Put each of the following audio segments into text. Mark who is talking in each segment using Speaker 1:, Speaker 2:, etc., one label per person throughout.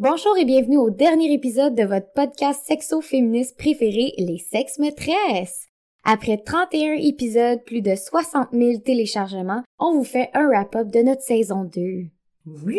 Speaker 1: Bonjour et bienvenue au dernier épisode de votre podcast sexo-féministe préféré, Les Sexes Maîtresses. Après 31 épisodes, plus de 60 000 téléchargements, on vous fait un wrap-up de notre saison 2.
Speaker 2: Oui!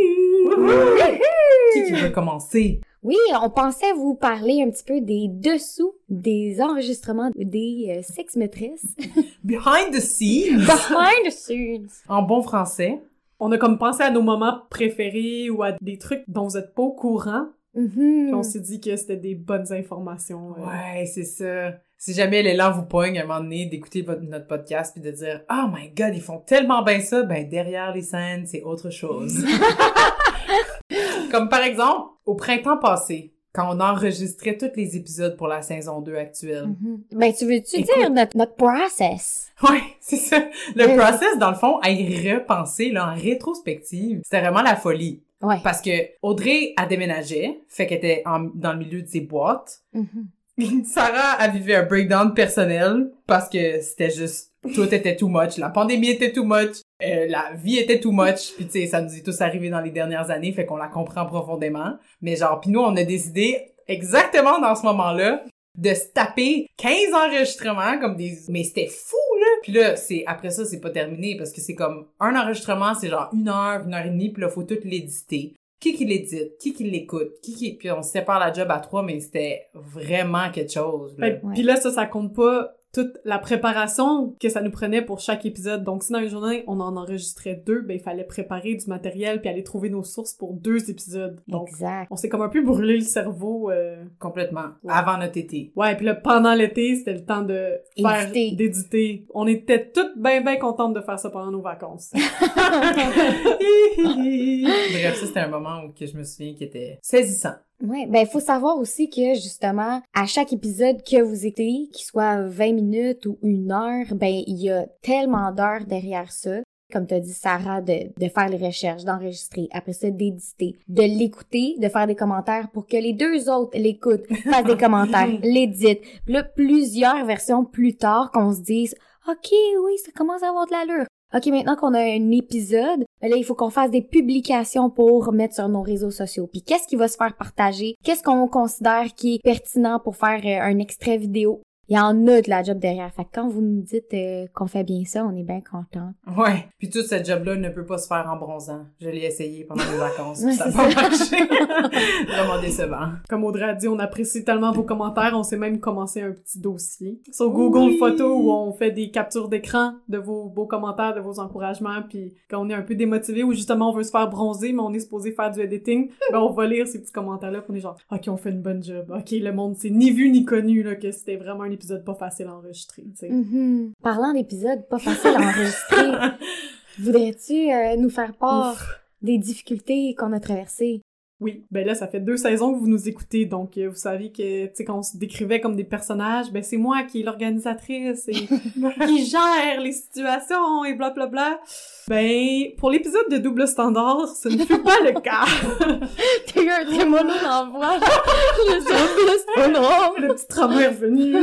Speaker 2: Qui qui veut commencer?
Speaker 1: Oui, on pensait vous parler un petit peu des dessous des enregistrements des euh, sexes maîtresses.
Speaker 2: Behind the scenes!
Speaker 1: Behind the scenes!
Speaker 2: En bon français.
Speaker 3: On a comme pensé à nos moments préférés ou à des trucs dont vous êtes pas au courant.
Speaker 1: Mhm.
Speaker 3: Puis on s'est dit que c'était des bonnes informations. euh.
Speaker 2: Ouais, c'est ça. Si jamais l'élan vous pogne à un moment donné d'écouter notre podcast puis de dire « Oh my God, ils font tellement bien ça! » Ben, derrière les scènes, c'est autre chose. Comme par exemple, au printemps passé, quand on enregistrait tous les épisodes pour la saison 2 actuelle.
Speaker 1: Mhm. Ben, tu veux-tu
Speaker 2: Écoute.
Speaker 1: dire notre, notre process?
Speaker 2: Ouais, c'est ça. Le
Speaker 1: Ouais.
Speaker 2: process, dans le fond, à y repenser, là, en rétrospective, c'était vraiment la folie.
Speaker 1: Ouais.
Speaker 2: Parce que Audrey a déménagé, fait qu'elle était en- dans le milieu de ses boîtes.
Speaker 1: Mhm.
Speaker 2: Sarah a vécu un breakdown personnel parce que c'était juste tout était too much, la pandémie était too much, euh, la vie était too much, puis tu sais ça nous est tous arrivé dans les dernières années, fait qu'on la comprend profondément. Mais genre puis nous on a décidé exactement dans ce moment-là de se taper 15 enregistrements comme des mais c'était fou là. Puis là c'est après ça c'est pas terminé parce que c'est comme un enregistrement c'est genre une heure, une heure et demie, puis là faut tout l'éditer qui qui l'édite, qui qui l'écoute, qui qui... Puis on se sépare la job à trois, mais c'était vraiment quelque chose. là.
Speaker 3: Ben,
Speaker 1: Ouais.
Speaker 3: Puis là, ça, ça compte pas toute la préparation que ça nous prenait pour chaque épisode. Donc, si dans une journée, on en enregistrait deux, ben, il fallait préparer du matériel puis aller trouver nos sources pour deux épisodes. Donc,
Speaker 1: Exact.
Speaker 3: on s'est comme un peu brûlé le cerveau. euh,
Speaker 2: Complètement.
Speaker 3: Ouais.
Speaker 2: Avant notre été.
Speaker 3: Ouais, puis là, pendant l'été, c'était le temps de faire,
Speaker 1: Éditer.
Speaker 3: d'éditer. On était toutes bien, bien contentes de faire ça pendant nos vacances.
Speaker 2: Bref, ça c'était un moment où que je me souviens qui était saisissant.
Speaker 1: Ouais, ben faut savoir aussi que justement à chaque épisode que vous écoutez, qu'il soit 20 minutes ou une heure, ben il y a tellement d'heures derrière ça. Comme t'as dit Sarah, de, de faire les recherches, d'enregistrer, après ça d'éditer, de l'écouter, de faire des commentaires pour que les deux autres l'écoutent, fassent des commentaires, l'éditent. Là, plusieurs versions plus tard qu'on se dise OK, oui, ça commence à avoir de l'allure. OK, maintenant qu'on a un épisode, ben là, il faut qu'on fasse des publications pour mettre sur nos réseaux sociaux. Puis qu'est-ce qui va se faire partager? Qu'est-ce qu'on considère qui est pertinent pour faire euh, un extrait vidéo? Il y en a de la job derrière. Fait que quand vous nous dites euh, qu'on fait bien ça, on est bien content.
Speaker 2: Ouais. Puis tout ce job-là ne peut pas se faire en bronzant. Je l'ai essayé pendant mes vacances.
Speaker 1: Ouais,
Speaker 2: ça n'a pas
Speaker 1: ça.
Speaker 2: marché. Vraiment décevant.
Speaker 3: Comme Audrey a dit, on apprécie tellement vos commentaires. On s'est même commencé un petit dossier sur Google
Speaker 2: Oui.
Speaker 3: Photos où on fait des captures d'écran de vos beaux commentaires, de vos encouragements. Puis quand on est un peu démotivé ou justement on veut se faire bronzer, mais on est supposé faire du editing, ben on va lire ces petits commentaires-là. On est genre, ok, on fait une bonne job. Ok, le monde c'est ni vu ni connu là que c'était vraiment un épisode pas facile à enregistrer. tu sais.
Speaker 1: Mhm. Parlant d'épisodes pas faciles à enregistrer, voudrais-tu euh, nous faire part des difficultés qu'on a traversées?
Speaker 3: Oui, ben là, ça fait deux saisons que vous nous écoutez, donc euh, vous savez que, tu sais, quand on se décrivait comme des personnages, ben c'est moi qui est l'organisatrice et qui gère les situations et bla bla bla. Ben, pour l'épisode de Double Standard, ce ne fut pas le cas.
Speaker 1: T'as eu un voix. Sais pas, c'est non.
Speaker 3: le petit trauma est revenu.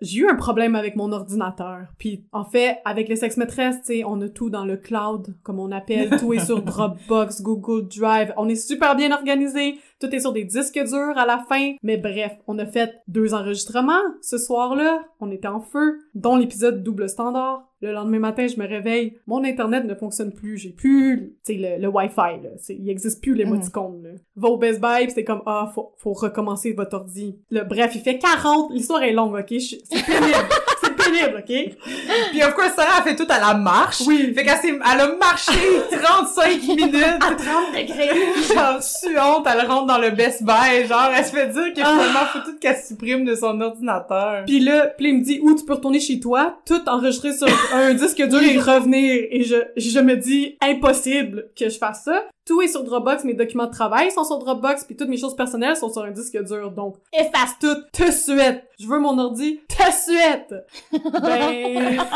Speaker 3: J'ai eu un problème avec mon ordinateur. Puis, en fait, avec les sex maîtresses, tu sais, on a tout dans le cloud, comme on appelle. Tout est sur Dropbox, Google Drive. On est super bien organisé. Tout est sur des disques durs à la fin. Mais bref, on a fait deux enregistrements ce soir-là. On était en feu, dont l'épisode double standard. Le lendemain matin, je me réveille. Mon Internet ne fonctionne plus. J'ai plus, tu sais, le, le Wi-Fi, là. C'est- Il existe plus l'émoticône, là. Va au Best Buy, c'est comme, ah, faut, faut recommencer votre ordi. Le, bref, il fait 40. L'histoire est longue, ok? C'est pénible. pénible, ok?
Speaker 2: Puis of course, Sarah a fait tout à la marche.
Speaker 3: Oui.
Speaker 2: Fait qu'elle elle a marché 35 minutes.
Speaker 1: À 30 degrés.
Speaker 2: genre suante, elle rentre dans le Best Buy, genre elle se fait dire que
Speaker 3: Ah.
Speaker 2: finalement faut tout qu'elle supprime de son ordinateur.
Speaker 3: Puis là, puis il me dit où tu peux retourner chez toi, tout enregistré sur un disque dur et revenir. Et je, je me dis impossible que je fasse ça. Tout est sur Dropbox, mes documents de travail sont sur Dropbox, puis toutes mes choses personnelles sont sur un disque dur. Donc, efface tout, te suite. Je veux mon ordi, te suite. Ben.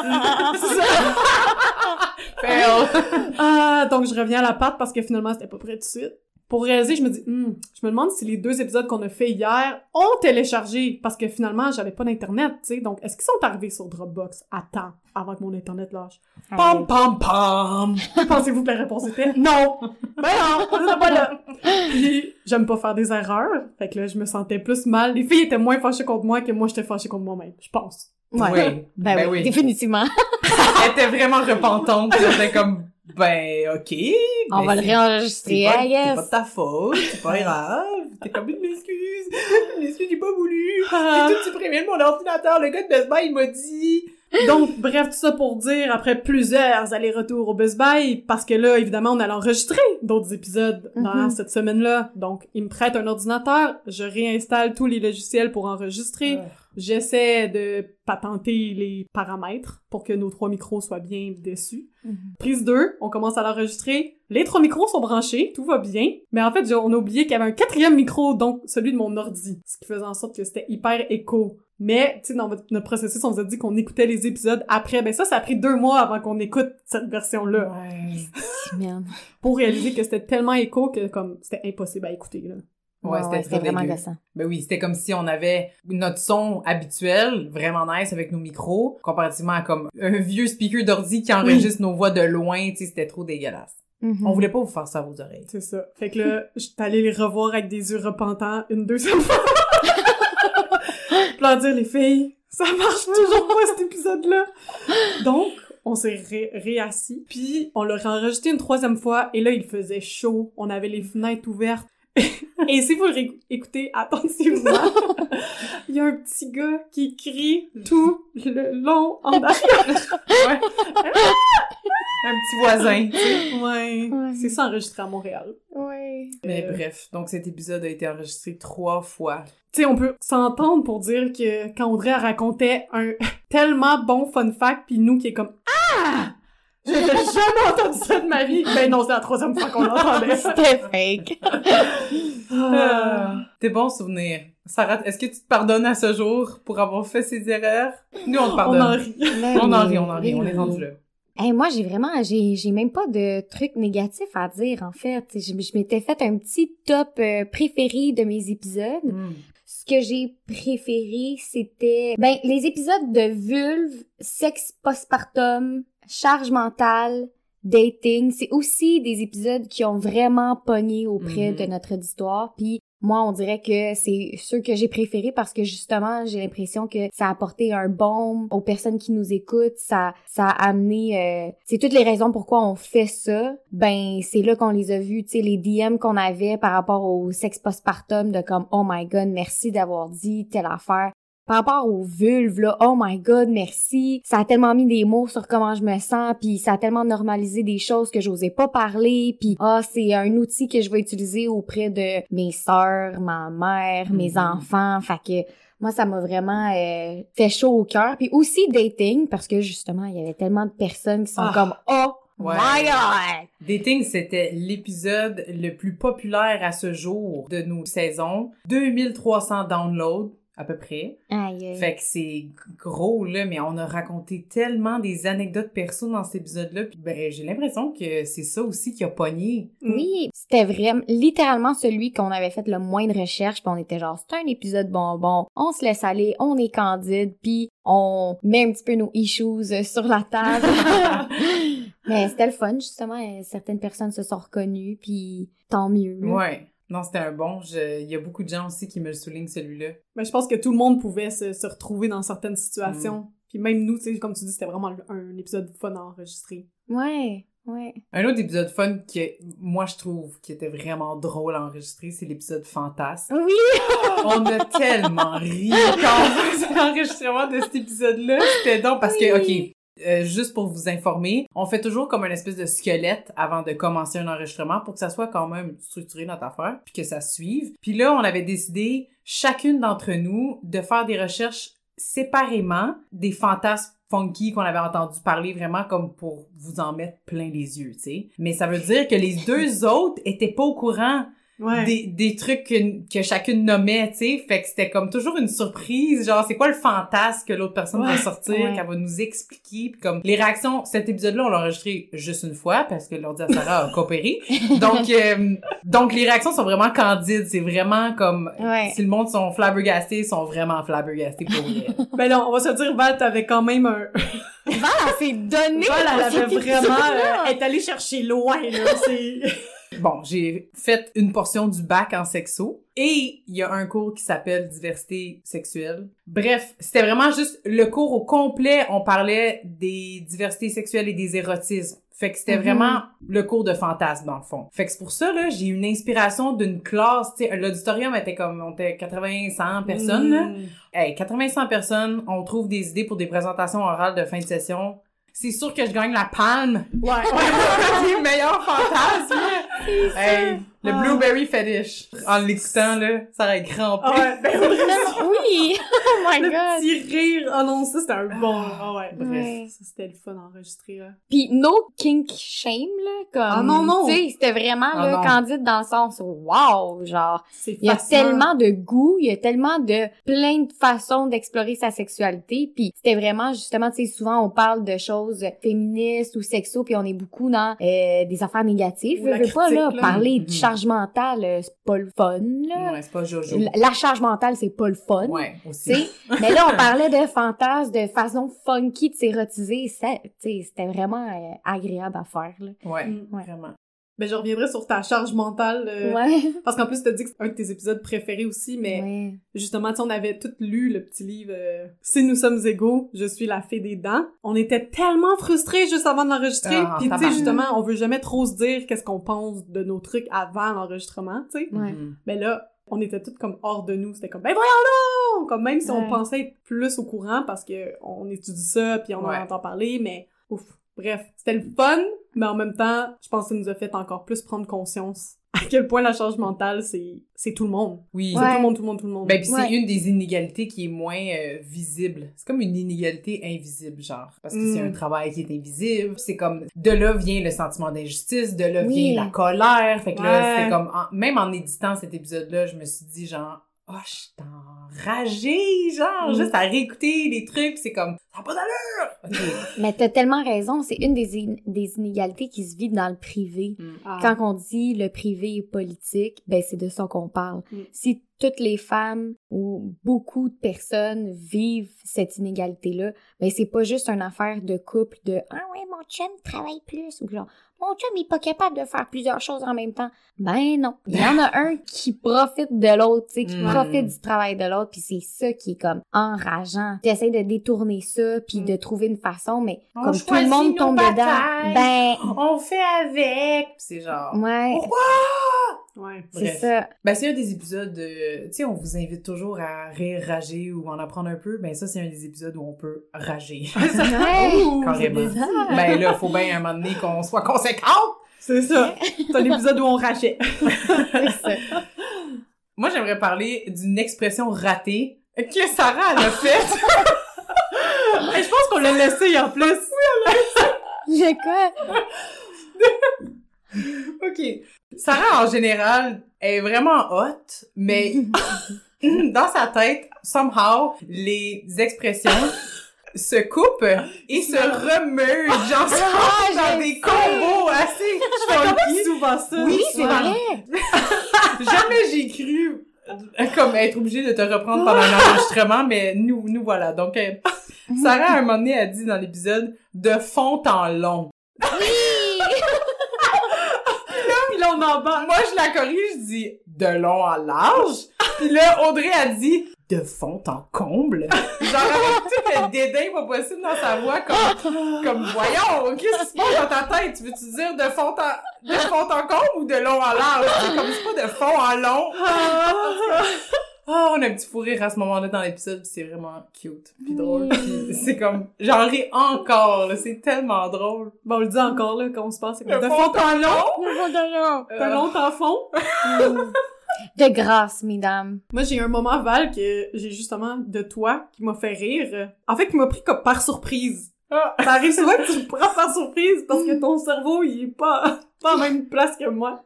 Speaker 2: Fail.
Speaker 3: Ah, donc je reviens à la patte parce que finalement c'était pas prêt tout de suite. Pour réaliser, je me dis, Hmm, je me demande si les deux épisodes qu'on a fait hier ont téléchargé parce que finalement j'avais pas d'internet, tu sais. Donc est-ce qu'ils sont arrivés sur Dropbox? À temps avant que mon internet lâche Pam pam pam. Pensez-vous que la réponse était non? Ben non, on était pas là. Puis j'aime pas faire des erreurs, fait que là je me sentais plus mal. Les filles étaient moins fâchées contre moi que moi j'étais fâchée contre moi-même, je pense.
Speaker 1: Ouais.
Speaker 2: Oui.
Speaker 1: Ben,
Speaker 2: Ben
Speaker 1: oui,
Speaker 2: oui.
Speaker 1: définitivement.
Speaker 2: Elle était vraiment repentante. puis Elle était comme, ben, ok.
Speaker 1: On
Speaker 2: mais
Speaker 1: va le réenregistrer,
Speaker 2: C'est pas, c'est de ta faute, c'est pas grave. T'es comme une excuse. Une excuse, j'ai pas voulu.
Speaker 3: Ah.
Speaker 2: J'ai tout supprimé de mon ordinateur. Le gars de Best Buy, il m'a dit.
Speaker 3: Donc, bref, tout ça pour dire, après plusieurs allers-retours au Best Buy, parce que là, évidemment, on allait enregistrer d'autres épisodes dans
Speaker 1: Mhm.
Speaker 3: cette semaine-là. Donc, il me prête un ordinateur, je réinstalle tous les logiciels pour enregistrer, j'essaie de patenter les paramètres pour que nos trois micros soient bien dessus.
Speaker 1: Mhm.
Speaker 3: Prise 2, on commence à l'enregistrer. Les trois micros sont branchés, tout va bien. Mais en fait, on a oublié qu'il y avait un quatrième micro, donc celui de mon ordi. Ce qui faisait en sorte que c'était hyper écho. Mais, tu sais, dans votre- notre processus, on vous a dit qu'on écoutait les épisodes après. Ben ça, ça a pris deux mois avant qu'on écoute cette version-là.
Speaker 2: Ouais.
Speaker 1: Merde.
Speaker 3: Pour réaliser que c'était tellement écho que, comme, c'était impossible à écouter, là.
Speaker 2: Ouais, c'était très
Speaker 1: vraiment
Speaker 2: dégueu.
Speaker 1: gossant.
Speaker 2: Ben oui, c'était comme si on avait notre son habituel, vraiment nice avec nos micros, comparativement à comme un vieux speaker d'ordi qui enregistre nos voix de loin, tu sais, c'était trop dégueulasse.
Speaker 1: Mhm.
Speaker 2: On voulait pas vous faire ça à vos oreilles.
Speaker 3: C'est ça. Fait que là, j'étais allée les revoir avec des yeux repentants une deuxième fois. Leur dire, les filles, ça marche toujours pas cet épisode-là. Donc, on s'est ré réassis. Puis, on l'a enregistré une troisième fois. Et là, il faisait chaud. On avait les fenêtres ouvertes. et si vous écoutez attentivement, il y a un petit gars qui crie tout le long en arrière.
Speaker 2: Ouais. un petit voisin, tu sais.
Speaker 3: Ouais.
Speaker 1: Ouais.
Speaker 3: C'est ça enregistré à Montréal.
Speaker 1: Ouais.
Speaker 2: Mais
Speaker 3: Euh,
Speaker 2: bref, donc cet épisode a été enregistré trois fois.
Speaker 3: Tu sais, on peut s'entendre pour dire que quand Audrey racontait un tellement bon fun fact, puis nous qui est comme Ah! J'avais jamais entendu ça de ma vie. Ben non, c'est la troisième fois qu'on l'entendait.
Speaker 1: C'était fake.
Speaker 3: Ah.
Speaker 2: Des bons souvenirs. Sarah, est-ce que tu te pardonnes à ce jour pour avoir fait ces erreurs? Nous, on te
Speaker 3: On
Speaker 2: pardonne.
Speaker 3: en rit.
Speaker 2: On en rit, on en rit, on est rendu là.
Speaker 1: Hey, moi, j'ai vraiment, j'ai, j'ai même pas de trucs négatifs à dire, en fait. Je, je m'étais fait un petit top euh, préféré de mes épisodes.
Speaker 2: Mm.
Speaker 1: Ce que j'ai préféré, c'était, ben, les épisodes de vulve, sexe postpartum, charge mentale, dating. C'est aussi des épisodes qui ont vraiment pogné auprès
Speaker 2: Mhm.
Speaker 1: de notre auditoire. Puis moi, on dirait que c'est ceux que j'ai préférés parce que justement, j'ai l'impression que ça a apporté un baume aux personnes qui nous écoutent. Ça, ça a amené, euh, c'est toutes les raisons pourquoi on fait ça. Ben, c'est là qu'on les a vus, tu sais, les DM qu'on avait par rapport au sexe postpartum de comme, oh my god, merci d'avoir dit telle affaire. Par rapport aux vulves, là, oh my god, merci. Ça a tellement mis des mots sur comment je me sens, puis ça a tellement normalisé des choses que j'osais pas parler, puis ah, c'est un outil que je vais utiliser auprès de mes sœurs, ma mère, mes
Speaker 2: Mhm.
Speaker 1: enfants. Fait que moi, ça m'a vraiment euh, fait chaud au cœur. Puis aussi dating, parce que justement, il y avait tellement de personnes qui sont
Speaker 3: Ah.
Speaker 1: comme oh
Speaker 2: Ouais.
Speaker 1: my god.
Speaker 2: Dating, c'était l'épisode le plus populaire à ce jour de nos saisons. 2300 downloads, à peu près.
Speaker 1: Aïe. aïe.
Speaker 2: Fait que c'est gros, là, mais on a raconté tellement des anecdotes perso dans cet épisode-là. Puis ben, j'ai l'impression que c'est ça aussi qui a pogné.
Speaker 1: Oui, c'était vraiment littéralement celui qu'on avait fait le moins de recherches, puis on était genre c'est un épisode bonbon, on se laisse aller, on est candide, puis on met un petit peu nos issues euh, sur la table. Mais c'était le fun justement, euh, certaines personnes se sont reconnues, puis tant mieux.
Speaker 2: Ouais. Non, c'était un bon. Je- Il y a beaucoup de gens aussi qui me le soulignent, celui-là.
Speaker 3: Mais je pense que tout le monde pouvait se, se retrouver dans certaines
Speaker 2: Mm.
Speaker 3: situations. Puis même nous, tu sais, comme tu dis, c'était vraiment un épisode fun à enregistrer.
Speaker 1: Ouais, ouais.
Speaker 2: Un autre épisode fun que moi je trouve qui était vraiment drôle à enregistrer, c'est l'épisode Fantasme.
Speaker 1: Oui!
Speaker 2: On a tellement ri quand on faisait l'enregistrement de cet épisode-là. C'était donc parce que, ok, euh, juste pour vous informer, on fait toujours comme une espèce de squelette avant de commencer un enregistrement pour que ça soit quand même structuré notre affaire, puis que ça suive. Puis là, on avait décidé, chacune d'entre nous, de faire des recherches séparément des fantasmes funky qu'on avait entendu parler vraiment comme pour vous en mettre plein les yeux, tu sais. Mais ça veut dire que les deux autres étaient pas au courant
Speaker 3: Ouais.
Speaker 2: des, des trucs que, que chacune nommait, tu sais. Fait que c'était comme toujours une surprise. Genre, c'est quoi le fantasme que l'autre personne va sortir,
Speaker 1: ouais.
Speaker 2: qu'elle va nous expliquer. Puis comme, les réactions, cet épisode-là, on l'a enregistré juste une fois parce que l'ordi à Sarah a coopéré. Donc, euh, donc les réactions sont vraiment candides. C'est vraiment comme,
Speaker 1: Ouais.
Speaker 2: si le monde sont flabbergastés, ils sont vraiment flabbergastés pour vrai.
Speaker 3: Ben là, on va se dire, Val, t'avais quand même un...
Speaker 1: Val, elle s'est donnée
Speaker 3: Val, elle avait vraiment... euh, elle est allée chercher loin, là. C'est...
Speaker 2: Bon, j'ai fait une portion du bac en sexo et il y a un cours qui s'appelle diversité sexuelle. Bref, c'était vraiment juste le cours au complet, on parlait des diversités sexuelles et des érotismes. Fait que c'était
Speaker 1: Mhm.
Speaker 2: vraiment le cours de fantasme dans le fond. Fait que c'est pour ça là, j'ai eu une inspiration d'une classe, tu sais, l'auditorium était comme on était 80 100 personnes là.
Speaker 3: Mm.
Speaker 2: Hey, 80 100 personnes, on trouve des idées pour des présentations orales de fin de session. C'est sûr que je gagne la palme.
Speaker 3: Ouais, ouais.
Speaker 2: les meilleurs fantasmes. Hey, le
Speaker 3: Ah.
Speaker 2: blueberry fetish. En l'écoutant, là, ça aurait crampé.
Speaker 3: Ah ouais, ben,
Speaker 1: Oui! Oh my
Speaker 3: le
Speaker 1: god!
Speaker 3: petit rire. Ah non, ça, c'était un bon... Ah ouais, bref.
Speaker 1: Ouais.
Speaker 3: Ça, c'était le fun enregistré, là.
Speaker 1: Puis no kink shame, là, comme...
Speaker 3: Ah non, non.
Speaker 1: Tu sais, c'était vraiment,
Speaker 2: Ah
Speaker 1: là,
Speaker 2: non.
Speaker 1: candide dans le sens, wow, genre...
Speaker 3: C'est
Speaker 1: Il y a tellement de goût, il y a tellement de plein de façons d'explorer sa sexualité, puis c'était vraiment justement, tu sais, souvent on parle de choses féministes ou sexo, puis on est beaucoup dans euh, des affaires négatives.
Speaker 3: Ou
Speaker 1: Je
Speaker 3: la
Speaker 1: veux pas là
Speaker 3: critique, là.
Speaker 1: parler de
Speaker 2: Mhm.
Speaker 1: Charge mentale, euh, c'est pas le fun là.
Speaker 2: Ouais, c'est pas Jojo.
Speaker 1: La- La charge mentale, c'est pas le fun.
Speaker 2: Ouais, aussi.
Speaker 1: Mais là, on parlait de fantasmes, de façon funky de s'érotiser. C'était vraiment euh, agréable à faire. Là.
Speaker 2: Ouais,
Speaker 1: Mm, ouais.
Speaker 2: vraiment.
Speaker 3: Ben, je reviendrai sur ta charge mentale. euh,
Speaker 1: Ouais.
Speaker 3: Parce qu'en plus, t'as dit que c'est un de tes épisodes préférés aussi, mais
Speaker 1: Ouais.
Speaker 3: justement, tu sais, on avait tout lu le petit livre euh, Si nous sommes égaux, je suis la fée des dents. On était tellement frustrés juste avant de l'enregistrer.
Speaker 2: Ah,
Speaker 3: Puis, tu sais, justement, on veut jamais trop se dire qu'est-ce qu'on pense de nos trucs avant l'enregistrement, tu sais.
Speaker 2: Mhm.
Speaker 3: Mais là, on était tous comme hors de nous. C'était comme, ben voyons donc! Comme même si on pensait être plus au courant parce que on étudie ça puis on
Speaker 2: Ouais.
Speaker 3: en entend parler, mais ouf. Bref, c'était le fun, mais en même temps, je pense que ça nous a fait encore plus prendre conscience à quel point la charge mentale, c'est, c'est tout le monde.
Speaker 2: Oui.
Speaker 3: C'est
Speaker 1: Ouais.
Speaker 3: tout le monde, tout le monde, tout le monde.
Speaker 2: Ben, pis
Speaker 1: Ouais.
Speaker 2: c'est une des inégalités qui est moins euh, visible. C'est comme une inégalité invisible, genre. Parce que c'est
Speaker 3: Mm.
Speaker 2: un travail qui est invisible. C'est comme, de là vient le sentiment d'injustice, de là
Speaker 1: Oui.
Speaker 2: vient la colère. Fait que là, c'était comme, en- même en éditant cet épisode-là, je me suis dit, genre, oh, je suis enragée, genre,
Speaker 3: Mm.
Speaker 2: juste à réécouter les trucs, c'est comme, ça n'a pas d'allure!
Speaker 1: Mais t'as tellement raison, c'est une des, in- des inégalités qui se vit dans le privé.
Speaker 2: Mm.
Speaker 3: Ah.
Speaker 1: Quand on dit le privé est politique, ben c'est de ça qu'on parle.
Speaker 3: Mm.
Speaker 1: Si toutes les femmes ou beaucoup de personnes vivent cette inégalité-là, ben c'est pas juste une affaire de couple de ah ouais mon chum travaille plus ou genre mon chum il est pas capable de faire plusieurs choses en même temps. Ben non, il y en a un qui profite de l'autre, tu sais, qui
Speaker 2: Mm.
Speaker 1: profite du travail de l'autre, puis c'est ça qui est comme enrageant. T'essaies de détourner ça puis
Speaker 3: Mm.
Speaker 1: de trouver une façon, mais
Speaker 2: On
Speaker 1: comme tout le monde tombe
Speaker 2: batailles.
Speaker 1: dedans, ben
Speaker 2: On fait avec! C'est genre,
Speaker 1: ouais,
Speaker 2: pourquoi?
Speaker 3: Ouais.
Speaker 1: c'est ça.
Speaker 2: Ben, c'est un des épisodes, euh, tu sais, on vous invite toujours à rire, rager ou en apprendre un peu. Ben, ça, c'est un des épisodes où on peut rager.
Speaker 1: Ouais.
Speaker 3: Ouh,
Speaker 2: Carrément. ben, là, faut bien un moment donné qu'on soit conséquent.
Speaker 3: C'est ça. C'est un épisode où on rachait.
Speaker 1: C'est ça.
Speaker 2: Moi, j'aimerais parler d'une expression ratée que Sarah, elle a faite.
Speaker 3: Et je pense qu'on l'a laissé en plus.
Speaker 1: J'ai quoi?
Speaker 2: OK. Sarah, en général, est vraiment hot, mais dans sa tête, somehow, les expressions se coupent et se remeuvent, genre,
Speaker 1: Ah,
Speaker 2: dans
Speaker 1: je
Speaker 2: des combos assez funky.
Speaker 3: souvent ça.
Speaker 2: Oui,
Speaker 1: C'est vrai.
Speaker 2: Jamais j'ai cru comme être obligée de te reprendre pendant un enregistrement, mais nous, nous voilà. Donc, euh, Sarah, à un moment donné, a dit dans l'épisode « de fond en long
Speaker 3: Puis là, on en ».
Speaker 2: Moi, je la corrige, je dis « de long en large ». Puis là, Audrey a dit « de fond en comble ». Genre avec tout le dédain pas possible dans sa voix, comme, comme voyons, qu'est-ce qui se passe dans ta tête? Tu veux-tu dire de fond en, de fond en comble ou de long en large? C'est comme, c'est pas de fond en long. Ah, on a un petit fou rire à ce moment-là dans l'épisode, pis c'est vraiment cute, puis drôle, puis c'est comme, j'en ris encore, là, c'est tellement drôle.
Speaker 3: Bon, on le dit encore, là, quand on se passe. c'est
Speaker 2: Le
Speaker 3: De
Speaker 2: fond
Speaker 3: fond en long.
Speaker 1: Le fond de l'eau.
Speaker 3: T'as long en fond.
Speaker 1: De grâce, mesdames.
Speaker 3: Moi, j'ai un moment, Val, que j'ai justement de toi qui m'a fait rire. En fait, qui m'a pris comme par surprise.
Speaker 2: Ah.
Speaker 3: Ça arrive souvent que tu me prends par surprise parce que ton cerveau, il est pas, pas en même place que moi.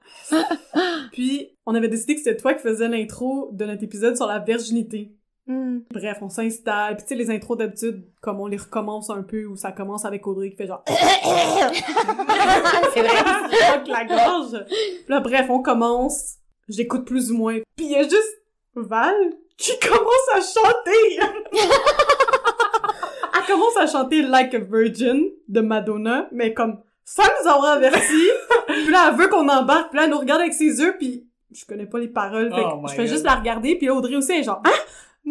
Speaker 3: Puis, on avait décidé que c'était toi qui faisais l'intro de notre épisode sur la virginité.
Speaker 1: Hmm.
Speaker 3: Bref, on s'installe. Puis tu sais, les intros d'habitude, comme on les recommence un peu, où ça commence avec Audrey qui fait genre...
Speaker 1: C'est vrai.
Speaker 3: la gorge. Puis là, bref, on commence. J'écoute plus ou moins. Puis il y a juste Val qui commence à chanter. Commence à chanter Like a Virgin de Madonna, mais comme sans nous avoir averti. puis là, elle veut qu'on embarque. Puis là, elle nous regarde avec ses yeux, puis je connais pas les paroles. Fait que
Speaker 2: Oh
Speaker 3: je fais
Speaker 2: God.
Speaker 3: juste la regarder, puis là, Audrey aussi elle est genre « Hein?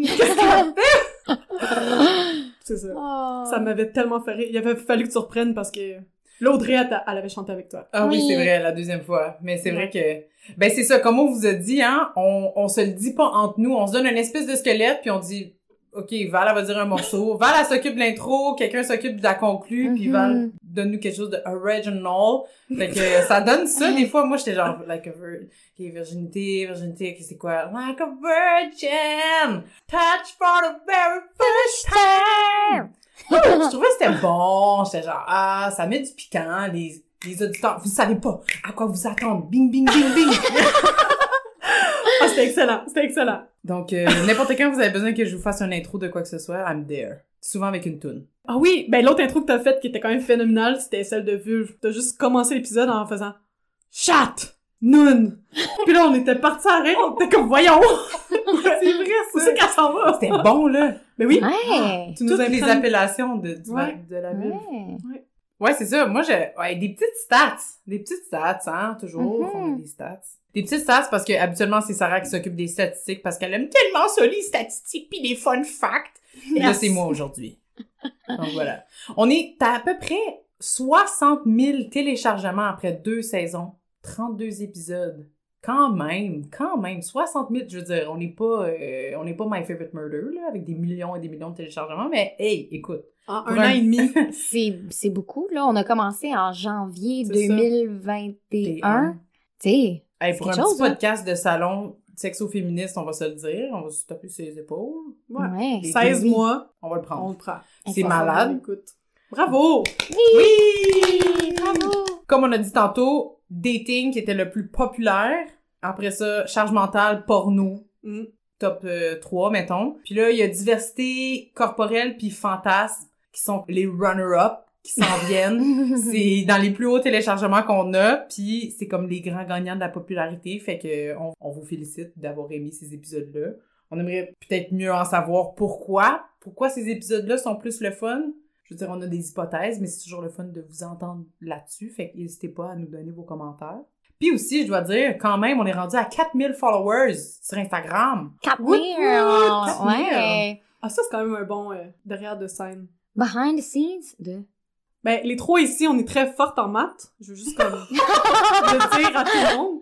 Speaker 3: Qu'est-ce qu'elle fait? » C'est ça.
Speaker 1: Oh.
Speaker 3: Ça m'avait tellement fait rire. Il avait fallu que tu reprennes parce que l'Audrey, elle, elle avait chanté avec toi.
Speaker 2: Ah oui,
Speaker 1: Oui.
Speaker 2: c'est vrai, la deuxième fois. Mais c'est vrai que... Ben c'est ça, comme on vous a dit, hein, on, on se le dit pas entre nous. On se donne une espèce de squelette, puis on dit... OK, Val, elle va dire un morceau. Val, elle s'occupe de l'intro. Quelqu'un s'occupe de la conclue. Puis
Speaker 1: Mhm.
Speaker 2: Val, donne-nous quelque chose de original. Fait que ça donne ça. Des fois, moi, j'étais genre, like a vir- ok, virginité, virginité, c'est quoi? Like a virgin! Touch for the very first time! je trouvais que c'était bon. J'étais genre, ah, ça met du piquant. Les, les auditeurs, vous savez pas à quoi vous attendre. Bing, bing, bing, bing.
Speaker 3: C'était excellent, c'était excellent.
Speaker 2: Donc, euh, n'importe quand vous avez besoin que je vous fasse un intro de quoi que ce soit, I'm there. Souvent avec une toune.
Speaker 3: Ah oui, ben l'autre intro que t'as faite qui était quand même phénoménale, c'était celle de Vulve. T'as juste commencé l'épisode en faisant Chat! Noun! Puis là, on était partis à rire, on était comme voyons! c'est vrai, c'est ça qu'elle s'en va!
Speaker 2: C'était bon, là.
Speaker 3: Ben oui!
Speaker 1: Ouais.
Speaker 3: Tu nous
Speaker 2: Toutes les appellations de, du-
Speaker 3: Ouais.
Speaker 2: de la ville.
Speaker 1: Ouais.
Speaker 2: Ouais, c'est ça. Moi, j'ai ouais, des petites stats. Des petites stats, hein, toujours.
Speaker 1: Mhm.
Speaker 2: On a des stats. Des petites stats parce que habituellement, c'est Sarah qui s'occupe des statistiques parce qu'elle aime tellement ça, les statistiques pis les fun facts. Et là, c'est moi aujourd'hui. Donc voilà. On est à, à peu près 60 000 téléchargements après deux saisons, 32 épisodes. Quand même, quand même, 60 000, je veux dire, on n'est pas, euh, on n'est pas My Favorite Murder, là, avec des millions et des millions de téléchargements, mais hey, écoute.
Speaker 3: En
Speaker 2: Pour
Speaker 3: un
Speaker 2: un-
Speaker 3: an et demi.
Speaker 1: C'est, c'est beaucoup, là. On a commencé en janvier
Speaker 3: C'est ça.
Speaker 1: 2021. Tu sais.
Speaker 2: Hey, pour un
Speaker 1: quelque
Speaker 2: petit
Speaker 1: chose, hein?
Speaker 2: podcast de salon sexo-féministe, on va se le dire, on va se taper ses épaules,
Speaker 3: Ouais.
Speaker 1: Ouais.
Speaker 2: Les
Speaker 3: 16
Speaker 2: demi.
Speaker 3: mois,
Speaker 2: on va le
Speaker 3: on
Speaker 2: prendre.
Speaker 3: le prend.
Speaker 2: C'est
Speaker 1: On
Speaker 2: malade.
Speaker 3: Écoute. Bravo!
Speaker 2: Oui!
Speaker 1: Bravo!
Speaker 2: Comme on a dit tantôt, dating qui était le plus populaire. Après ça, charge mentale, porno,
Speaker 3: Mm.
Speaker 2: top euh, 3, mettons. Puis là, il y a diversité corporelle puis fantasme qui sont les runner-up qui s'en viennent. c'est dans les plus hauts téléchargements qu'on a, puis c'est comme les grands gagnants de la popularité, fait que on, on vous félicite d'avoir aimé ces épisodes-là. On aimerait peut-être mieux en savoir pourquoi, pourquoi ces épisodes-là sont plus le fun? Je veux dire, on a des hypothèses, mais c'est toujours le fun de vous entendre là-dessus, fait que n'hésitez pas à nous donner vos commentaires. Puis aussi, je dois dire, quand même, on est rendu à 4000 followers sur Instagram.
Speaker 1: Cap
Speaker 3: Woot,
Speaker 1: Meal.
Speaker 2: woot.
Speaker 1: Ouais.
Speaker 3: Ah, ça, c'est quand même un bon euh, derrière de scène.
Speaker 1: Behind the scenes de?
Speaker 3: Ben, les trois ici, on est très fortes en maths. Je veux juste comme le dire à tout le monde.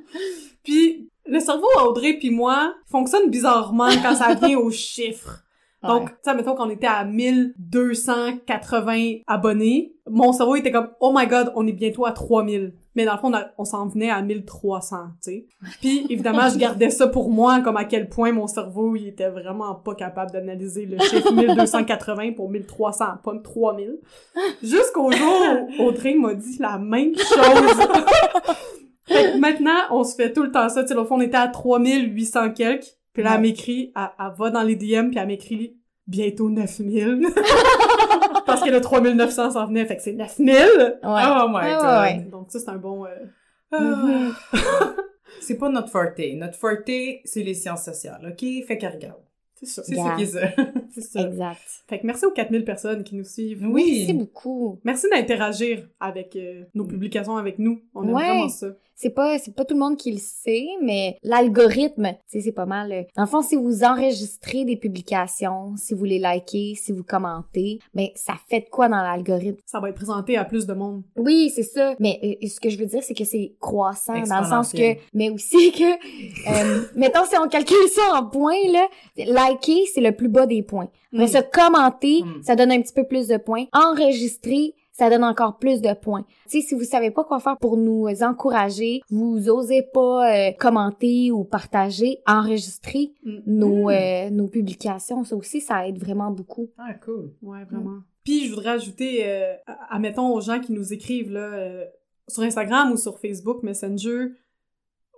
Speaker 3: Puis, le cerveau à Audrey puis moi fonctionne bizarrement quand ça vient aux chiffres. Donc, tu sais, mettons qu'on était à 1280 abonnés, mon cerveau était comme « Oh my God, on est bientôt à 3000 ». Mais dans le fond, on, s'en venait à 1300, tu sais. Puis, évidemment, je gardais ça pour moi, comme à quel point mon cerveau, il était vraiment pas capable d'analyser le chiffre 1280 pour 1300, pas 3000. Jusqu'au jour où Audrey m'a dit la même chose. Fait que maintenant, on se fait tout le temps ça. Tu sais, au fond, on était à 3800 quelques. Puis là, elle m'écrit, elle, elle va dans les DM, puis elle m'écrit bientôt 9000. Parce que le 3900 s'en venait, fait que c'est 9000.
Speaker 1: Ouais.
Speaker 2: Oh my
Speaker 1: Ouais,
Speaker 2: god.
Speaker 1: ouais, ouais.
Speaker 3: Donc ça, c'est un bon... euh,
Speaker 2: Ah. c'est pas notre forte. Notre forte, c'est les sciences sociales, OK? Fait qu'elle regarde.
Speaker 3: C'est ça.
Speaker 2: C'est
Speaker 1: Yeah.
Speaker 2: ça qui est ça.
Speaker 3: C'est ça.
Speaker 1: Exact.
Speaker 3: Fait que merci aux 4000 personnes qui nous suivent.
Speaker 2: Oui.
Speaker 1: Merci beaucoup.
Speaker 3: Merci d'interagir avec euh, nos publications avec nous. On aime vraiment ça.
Speaker 1: C'est pas, c'est pas tout le monde qui le sait, mais l'algorithme, tu sais, c'est pas mal. euh, Dans le fond, si vous enregistrez des publications, si vous les likez, si vous commentez, ben, ça fait de quoi dans l'algorithme?
Speaker 3: Ça va être présenté à plus de monde.
Speaker 1: Oui, c'est ça. Mais euh, ce que je veux dire, c'est que c'est croissant dans le sens que, mais aussi que, euh, mettons si on calcule ça en points là, liker c'est le plus bas des points. Après
Speaker 3: Mm.
Speaker 1: ça, commenter,
Speaker 2: Mm.
Speaker 1: ça donne un petit peu plus de points. Enregistrer, ça donne encore plus de points. Tu sais, si vous savez pas quoi faire pour nous encourager, vous osez pas euh, commenter ou partager, enregistrer
Speaker 3: Mm.
Speaker 1: nos, euh, nos publications, ça aussi, ça aide vraiment beaucoup.
Speaker 2: Ah, cool.
Speaker 3: Ouais, vraiment. Puis je voudrais ajouter, euh, admettons aux gens qui nous écrivent là, euh, sur Instagram ou sur Facebook Messenger,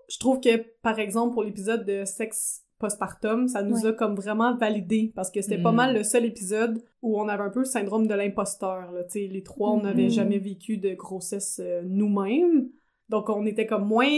Speaker 3: je trouve que, par exemple, pour l'épisode de sexe postpartum, ça nous
Speaker 1: Ouais.
Speaker 3: a comme vraiment validé parce que c'était pas
Speaker 2: Mm.
Speaker 3: mal le seul épisode où on avait un peu le syndrome de l'imposteur. les trois, on n'avait
Speaker 1: Mhm.
Speaker 3: jamais vécu de grossesse euh, nous-mêmes. Donc on était comme moins,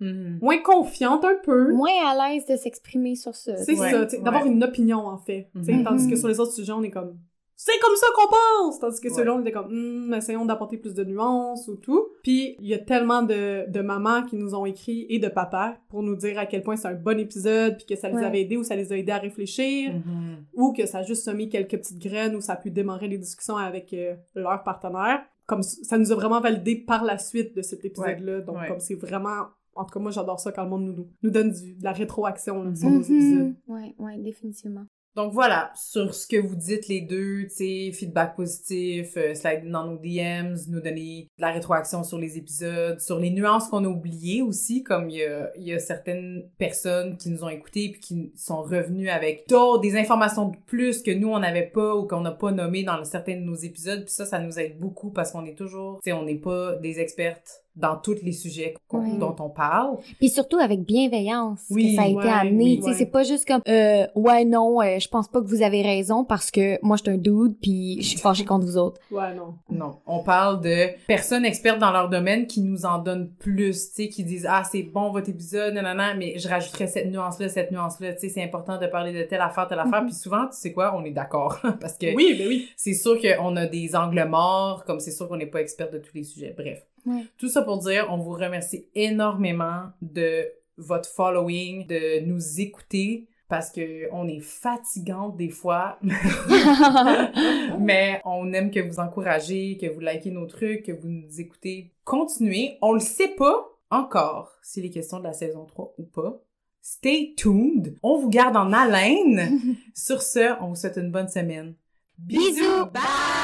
Speaker 2: Mhm.
Speaker 3: moins confiante un peu.
Speaker 1: Moins à l'aise de s'exprimer sur ça.
Speaker 3: C'est
Speaker 2: Ouais,
Speaker 3: ça, d'avoir une opinion en fait. Tandis que sur les autres sujets, on est comme c'est comme ça qu'on pense! Tandis que
Speaker 2: Ouais.
Speaker 3: celui-là, on était comme Hmm, essayons d'apporter plus de nuances ou tout. Puis il y a tellement de, de mamans qui nous ont écrit et de papas pour nous dire à quel point c'est un bon épisode, puis que ça les
Speaker 1: Ouais.
Speaker 3: avait aidés ou ça les a aidés à réfléchir,
Speaker 2: Mhm.
Speaker 3: ou que ça a juste semé quelques petites graines ou ça a pu démarrer les discussions avec euh, leur partenaire. Comme ça nous a vraiment validé par la suite de cet épisode-là. Donc
Speaker 2: Ouais.
Speaker 3: comme c'est vraiment en tout cas, moi, j'adore ça quand le monde nous, nous donne du, de la rétroaction là, sur nos
Speaker 1: Mhm.
Speaker 3: épisodes.
Speaker 1: Ouais, ouais, définitivement.
Speaker 2: Donc voilà, sur ce que vous dites les deux, tu feedback positif, euh, slide dans nos DMs, nous donner de la rétroaction sur les épisodes, sur les nuances qu'on a oubliées aussi, comme il y a, certaines personnes qui nous ont écoutés puis qui sont revenues avec d'autres, des informations de plus que nous on n'avait pas ou qu'on n'a pas nommé dans certains de nos épisodes, puis ça, ça nous aide beaucoup parce qu'on est toujours, tu sais, on n'est pas des expertes dans tous les sujets dont on parle.
Speaker 1: Puis surtout avec bienveillance
Speaker 2: Oui,
Speaker 1: que ça a été amené.
Speaker 3: oui,
Speaker 1: tu sais,
Speaker 3: ouais.
Speaker 1: c'est pas juste comme euh, ouais non, euh, je pense pas que vous avez raison parce que moi je suis un dude puis je suis fâché contre vous autres.
Speaker 3: Ouais, non.
Speaker 2: Non, on parle de personnes expertes dans leur domaine qui nous en donnent plus, tu sais, qui disent ah c'est bon votre épisode, nanana, mais je rajouterais cette nuance là, cette nuance là, tu sais, c'est important de parler de telle affaire, telle affaire,
Speaker 1: Mhm.
Speaker 2: puis souvent tu sais quoi, on est d'accord parce que
Speaker 3: Oui, ben oui.
Speaker 2: c'est sûr qu'on a des angles morts, comme c'est sûr qu'on n'est pas expert de tous les sujets. Bref, Tout ça pour dire, on vous remercie énormément de votre following, de nous écouter. Parce que on est fatigante des fois, mais on aime que vous encouragez, que vous likez nos trucs, que vous nous écoutez. Continuez. On le sait pas encore si les questions de la saison 3 ou pas. Stay tuned. On vous garde en haleine. Sur ce, on vous souhaite une bonne semaine.
Speaker 1: Bisous, bye.